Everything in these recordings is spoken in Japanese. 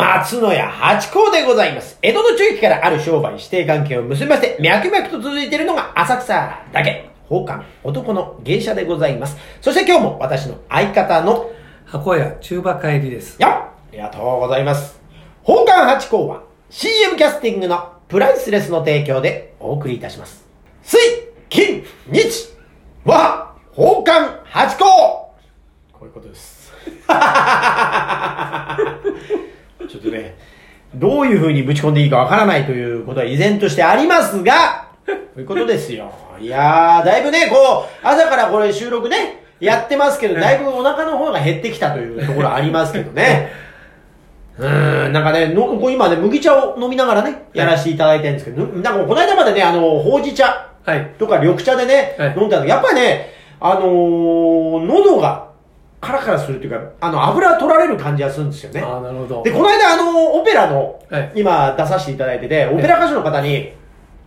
松野屋八甲でございます。江戸の中期からある商売指定関係を結びまして、脈々と続いているのが浅草だけ。宝冠男の芸者でございます。そして今日も私の相方の、箱屋中馬帰りです。やっありがとうございます。宝冠八甲は CM キャスティングのプライスレスの提供でお送りいたします。水、金、日は宝冠八甲こういうことです。ちょっとね、どういう風にぶち込んでいいかわからないということは依然としてありますが、こういうことですよ。いやー、だいぶね、こう、朝からこれ収録ね、やってますけど、だいぶお腹の方が減ってきたというところありますけどね。うーん、なんかね、のこう今ね、麦茶を飲みながらね、やらせていただいてるんですけど、ぬなんかこの間までね、あの、ほうじ茶はい。とか緑茶でね、はい飲んだのやっぱりね、あのー喉がカラカラするっていうか、あの、油取られる感じがするんですよね。ああ、なるほど。で、この間、あの、オペラの、はい今出させていただいてて、オペラ歌手の方に、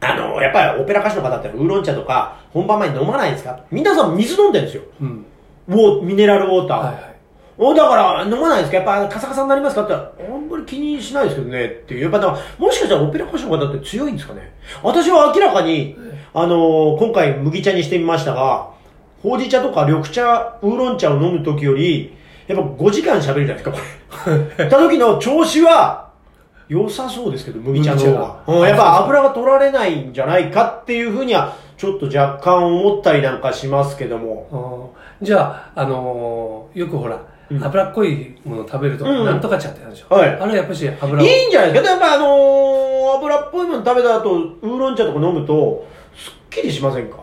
あの、やっぱりオペラ歌手の方ってウーロン茶とか、本番前に飲まないんですか？皆さん水飲んでるんですよ。うん。ウォーミネラルウォーター。はいはい。おだから、飲まないんですか？やっぱカサカサになりますか？ってあんまり気にしないですけどね。っていう。やっぱだからもしかしたらオペラ歌手の方って強いんですかね？私は明らかに、あのー今回麦茶にしてみましたが、ほうじ茶とか緑茶、ウーロン茶を飲む時より、やっぱ5時間喋るじゃないですか、これ。た時の調子は、良さそうですけど、麦茶の方が。うん、やっぱ油が取られないんじゃないかっていうふうには、ちょっと若干思ったりなんかしますけども。じゃあ、あのーよくほら、うん脂っこいものを食べると、うんなんとか茶ってあるでしょ。はいあれやっぱし油を。いいんじゃないですか。やっぱあのー、油っぽいもの食べた後、ウーロン茶とか飲むと、すっきりしませんか？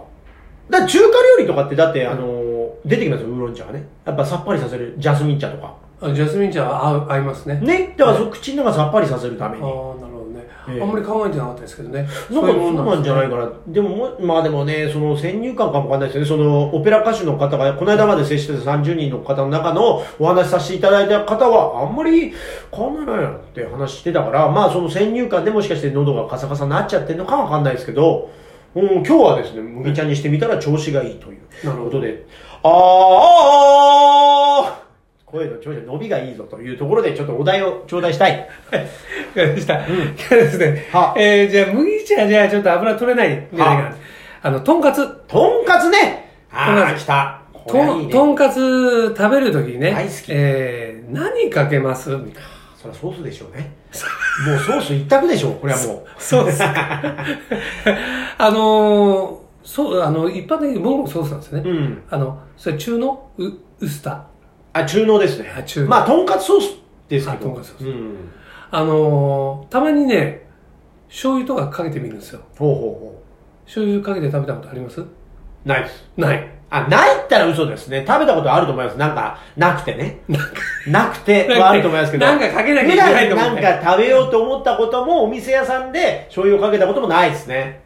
だ中華料理とかって、だってあのー、出てきますよ、ウーロン茶がね。やっぱさっぱりさせる、ジャスミン茶とか。あジャスミン茶は合う合いますね。ね？だからそ口の中さっぱりさせるために。ああ、なるほどね、ええあんまり考えてなかったですけどね。なんかそうなんじゃないかな。でもも、まあでもね、その先入観かもわかんないですよね。そのオペラ歌手の方が、この間まで接してた30人の方の中のお話しさせていただいた方は、あんまり変わんないなって話してたから、まあその先入観でもしかして喉がカサカサになっちゃってるのかわかんないですけど、うん、今日はですね、麦茶にしてみたら調子がいいというなるほどことで、あーあー声の調子、伸びがいいぞというところで、ちょっとお題を頂戴したい。わかりました。今日ですねは、えー、じゃあ麦茶じゃあちょっと油取れないんじゃないかな。あの、とんかつ。とんかつねああ、来た。とん、とんかつ食べるときにね、大好きえー、何かけますみたいな。それはソースでしょうね。もうソース一択でしょう、これはもう。そうです。あのー、そう、あの、一般的に僕もソースなんですよね。うん。あの、それ中のウウスター。あ、中濃ですね。あ中濃まあ、とんかつソースですけど。あとんかつソースうん。あのー、たまにね、醤油とかかけてみるんですよ。ほうほうほ醤油かけて食べたことあります？う。ないです。ない。あ、ないったら嘘ですね。食べたことあると思います。なんか、なくてね。なくてはあると思いますけど。なんかかけなきゃいけないと思って普段なんか食べようと思ったことも、お店屋さんで醤油をかけたこともないですね。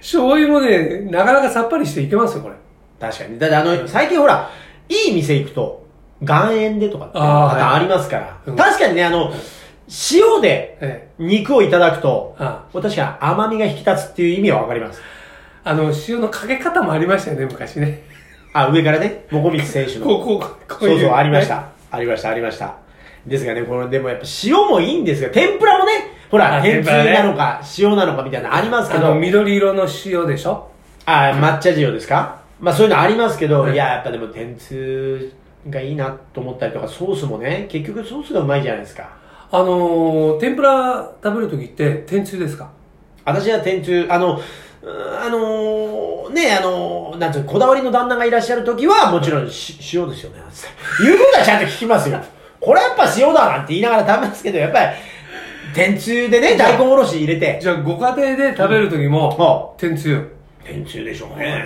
醤油もね、なかなかさっぱりしていけますよ、これ。確かに。だってあの、最近ほら、いい店行くと、岩塩でとかってあーパターンはいありますから。うん確かにね、あの、塩でえ肉をいただくと、え。あ確かに甘みが引き立つっていう意味はわかります。あの、塩のかけ方もありましたよね、昔ね。あ、上からね、もこみち選手の。こう、こう、こうそうそう、ありまし。た。ありました、ありました。ですがね、この、でもやっぱ塩もいいんですよ。天ぷらもね、ほら、あ天つゆなのか、塩なのかみたいなのありますけど、あの、緑色の塩でしょ？あ、抹茶塩ですか？まあそういうのありますけど、はいいや、やっぱでも天つゆがいいなと思ったりとか、ソースもね、結局ソースがうまいじゃないですか。あのー、天ぷら食べるときって、天つゆですか？私は天つゆ、あの、あのーね、あのーなんつうのこだわりの旦那がいらっしゃるときは、もちろんし塩ですよね。言うことはちゃんと聞きますよ。これやっぱ塩だなんて言いながら食べますけど、やっぱり、天つゆでね、大根おろし入れて、じゃあ、ご家庭で食べるときも、も天つゆ。う、天つゆでしょうね。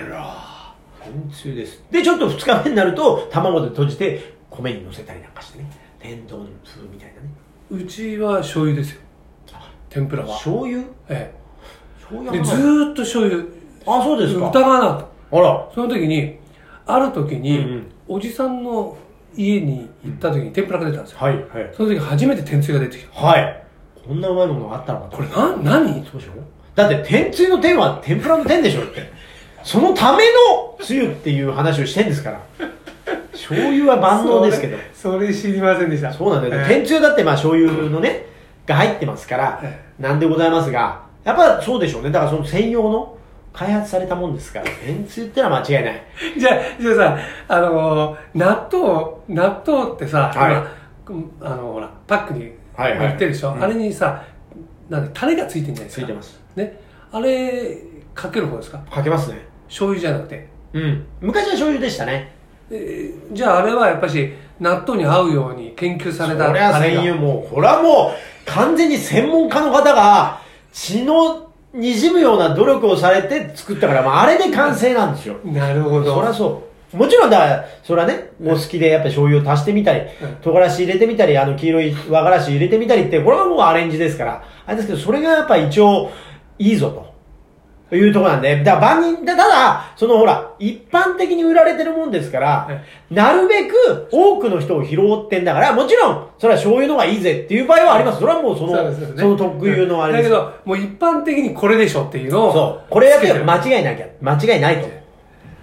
天つゆです。で、ちょっと二日目になると、卵で閉じて、米に乗せたりなんかしてね。天丼風みたいなね。うちは醤油ですよ。天ぷらは。醤油？え醤え。で、ずーっと醤油。あ、そうですか。疑わなかった。あら。その時に、ある時に、うんうんおじさんの家に行った時に天ぷらが出たんですよ。はい、はい。その時初めて天つゆが出てきた。はい。こんなうまいものがあったのかとこれな、何？そうでしょ？だって天つゆの天は天ぷらの天でしょって。そのためのつゆっていう話をしてんですから。醤油は万能ですけど。それ知りませんでした。そうなんだよ。えー天つゆだってまあ醤油のね、が入ってますからえ、なんでございますが、やっぱそうでしょうね。だからその専用の開発されたもんですから、天つゆってのは間違いない。じゃあ、じゃあさ、あのー納豆、納豆ってさ、はいあのほら、パックにはいはい売ってるでしょ、うんあれにさ、なんで、タレがついてるんじゃないですか。ついてます。ね。あれ、かける方ですか？かけますね。醤油じゃなくて。うん。昔は醤油でしたね。えーじゃああれはやっぱし、納豆に合うように研究されたこれはタレが専用もう、これはもう、完全に専門家の方が、血の滲むような努力をされて作ったから、まあ、あれで完成なんですよ。なるほど。そりゃそう。もちろんだから、それはね、お好きでやっぱり醤油を足してみたりうん、唐辛子入れてみたり、あの黄色い和辛子入れてみたりって、これはもうアレンジですから、あれですけど、それがやっぱ一応いいぞと。いうところなんで、だから万人、だただ、そのほら、一般的に売られてるもんですから、なるべく多くの人を拾ってんだから、もちろん、それは醤油の方がいいぜっていう場合はあります。それはもうその、そねその特有のあれですだけど、もう一般的にこれでしょっていうのを。そう。これだけ間違いなきゃ、間違いないと。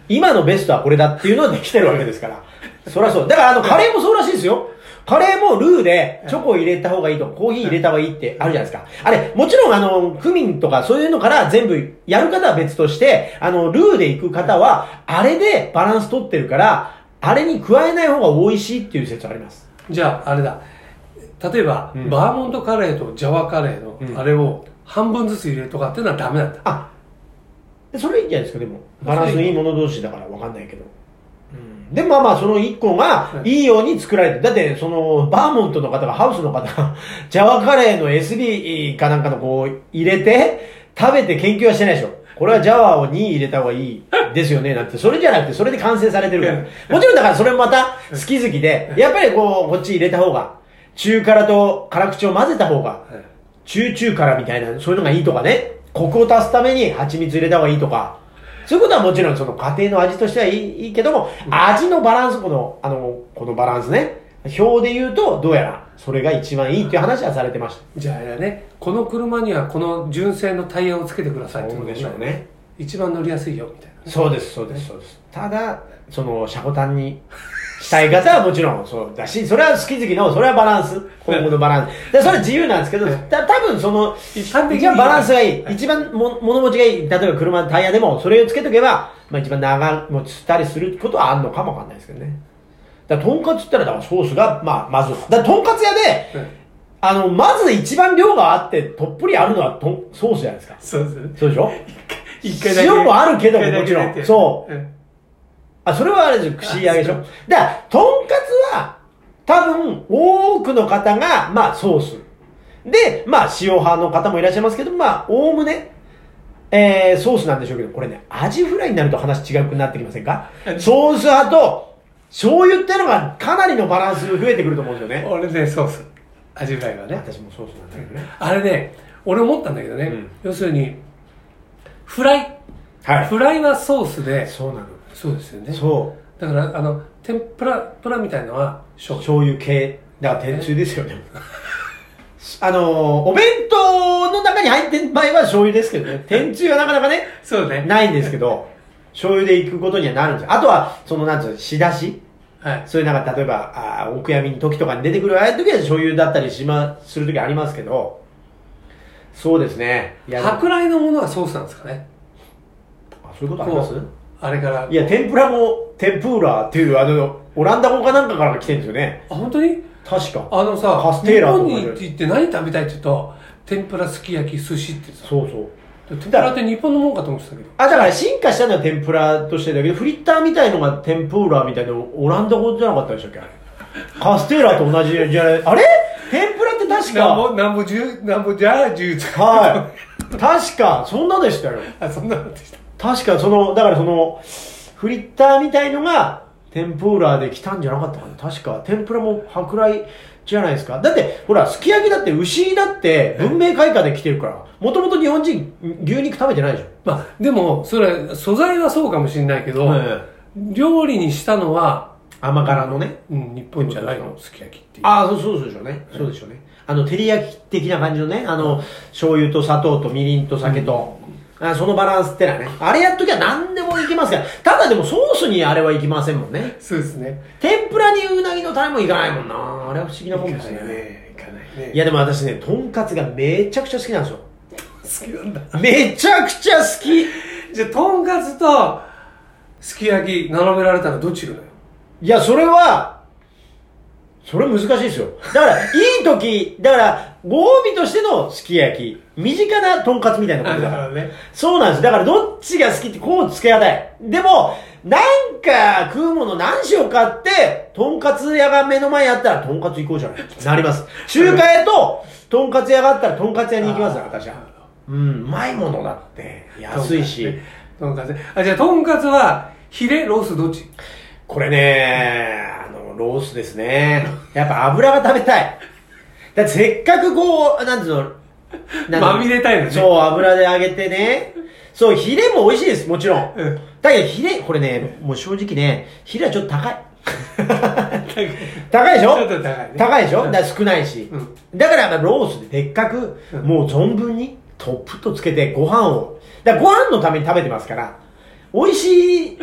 今のベストはこれだっていうのはできてるわけですから。そりゃそう。だからあの、カレーもそうらしいですよ。カレーもルーでチョコ入れた方がいいと、コーヒー入れた方がいいってあるじゃないですか。あれ、もちろんあの、クミンとかそういうのから全部やる方は別として、あの、ルーで行く方は、あれでバランス取ってるから、あれに加えない方が美味しいっていう説あります。じゃあ、あれだ。例えば、うんバーモントカレーとジャワカレーうんのあれを半分ずつ入れるとかっていうのはダメなんだ。あ、でそれいいんじゃないですか、でも。バランスのいいもの同士だからわかんないけど。うん、でもまあまあ、その一個がうんいいように作られてる。だって、その、バーモントの方が、ハウスの方が、ジャワカレーの SB かなんかのこう、入れて、食べて研究はしてないでしょ。これはジャワを2入れた方がいいですよね、なんて。それじゃなくて、それで完成されてるから。もちろんだからそれもまた好き好きで、やっぱりこう、こっち入れた方が、中辛と辛口を混ぜた方が、中中辛みたいな、そういうのがいいとかね、コクを足すために蜂蜜入れた方がいいとか、そういうことはもちろんその家庭の味としてはいいけども、味のバランス、この、あの、このバランスね、表で言うと、どうやら、それが一番いいっていう話はされてました。じゃああれだね、この車にはこの純正のタイヤをつけてくださいってそうでしょうね。ね。一番乗りやすいよ、みたいな。そうです、そうです、そうです。ただ、その、シャコタンにしたい方はもちろんそうだし、それは好き好きの、それはバランス、今後のバランス。で、それは自由なんですけど、た多分その、一番バランスがいいは。い一番も物持ちがいい。例えば車のタイヤでも、それをつけとけば、まあ一番長持ちしたりすることはあるのかもわかんないですけどね。だとんかつって言ったら、だからソースが、まあ、まず、だとんかつ屋で、あの、まず一番量があって、とっぷりあるのはとんソースじゃないですか。そうです。そうでしょ？一回だけ。塩もあるけどももちろんそううんあ、それはあれですよ、串揚げでしょ。だから、とんかつは、多分、多くの方が、まあ、ソース。で、まあ、塩派の方もいらっしゃいますけど、まあ、おおむね、えー、ソースなんでしょうけど、これね、アジフライになると話違くなってきませんか？ソース派と、醤油ってのがかなりのバランス増えてくると思うんですよね。俺ね、ソース。アジフライはね。私もソースなんだけどね。あれね、俺思ったんだけどね、うん要するに、フライ。はい。フライはソースで、そうなの。そうですよね。そう。だから、あの、天ぷら、プラみたいのは、醤油。醤油系。だから天つゆですよね。あのー、お弁当の中に入ってる場合は醤油ですけどね。天つゆはなかなかね、そうね。ないんですけど、醤油で行くことにはなるんですよ。あとは、その、なんつうの、仕出しはい。そういうなんか、例えば、あーお悔やみの時とかに出てくる、ああいう時は醤油だったりしま、する時ありますけど、そうですね。いや、舶来のものはソースなんですかね。あそういうことあります？あれから。いや、天ぷらも、天ぷらっていう、あの、オランダ語かなんかから来てるんですよね。あ、本当に？確か。あのさ、カステーラ日本に行って何食べたいって言うと、天ぷら、すき焼き、寿司ってさ。そうそう。天ぷらって日本のもんかと思ってたけど。あ、だから進化したのは天ぷらとしてだけど、フリッターみたいのが天ぷらみたいなオランダ語じゃなかったでしたっけ？あれカステーラと同じじゃない、あれ？天ぷらって確か、なんぼ、なんぼ十、なんぼじゃあ十とか。はい。確か、そんなでしたよ。あ、そんなのでした。確か、その、だからその、フリッターみたいのが天ぷらで来たんじゃなかったかな確か、天ぷらも舶来じゃないですか。だって、ほら、すき焼きだって牛だって文明開化で来てるから、もともと日本人牛肉食べてないじまあ、でも、それ、素材はそうかもしれないけど、料理にしたのは、甘辛のね。うん、日本じゃないの、すき焼きっていう。ああ、そうそうでしょうね。そうでしょうね。あの、照り焼き的な感じのね、あの、醤油と砂糖とみりんと酒と、あそのバランスってのはね、あれやっときゃ何でももいけますから。ただでもソースにあれはいきませんもんね。そうですね。天ぷらにうなぎのタレもいかないもんな。あれは不思議なもんですいかないね。ね。いかないね。いやでも私ね、とんかつがめちゃくちゃ好きなんですよ。好きなんだ。めちゃくちゃ好き。じゃあ、とんかつと、すき焼き並べられたらどっちがだよ。いや、それは、それ難しいですよ。だから、いい時、だから、ご褒美としてのすき焼き。身近なとんかつみたいなことだから。ね。そうなんです。だから、どっちが好きってこう付けがたい。でも、なんか食うもの何しようかって、とんかつ屋が目の前にあったら、とんかつ行こうじゃない。なります。中華屋と、とんかつ屋があったら、とんかつ屋に行きますよ、私は。うん、うまいものだって。安いし。とんかつね。あ、じゃあ、とんかつは、ヒレ、ロースどっち？これね、あの、ロースですね。やっぱ油が食べたい。だってせっかくこう、なんつうの、なんつうのまみれたいのねそう、油で揚げてね。そう、ヒレも美味しいです、もちろん。うんだけどヒレ、これね、もう正直ね、ヒレはちょっと高い。高いでしょ？ちょっと高いね高いでしょ？うんだから少ないし。うんだからまあロースででっかく、うんもう存分にトップとつけてご飯を。だご飯のために食べてますから、美味しい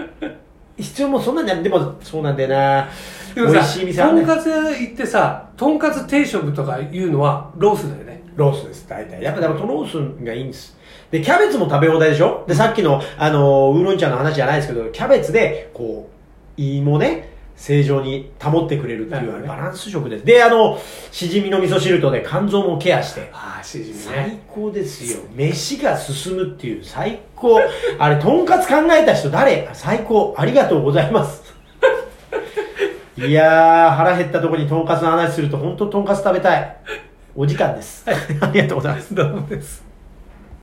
必要もそんなにない。でもそうなんだよな。でもさ美味しい、店とんかつ屋行ってさ、とんかつ定食とかいうのは、ロースだよね。ロースです、大体。やっぱでもトロースがいいんです。で、キャベツも食べ放題でしょ？で、さっきの、あの、ウーロン茶の話じゃないですけど、キャベツで、こう、胃もね、正常に保ってくれるっていう、ねバランス食です。で、あの、しじみの味噌汁とね、肝臓もケアして。ああ、しじみ最ね。高ですよ。飯が進むっていう最高。あれ、とんかつ考えた人誰？最高。ありがとうございます。いやー、腹減ったとこにとんかつの話すると、本当とんかつ食べたい。お時間です。ありがとうございます。どうもです。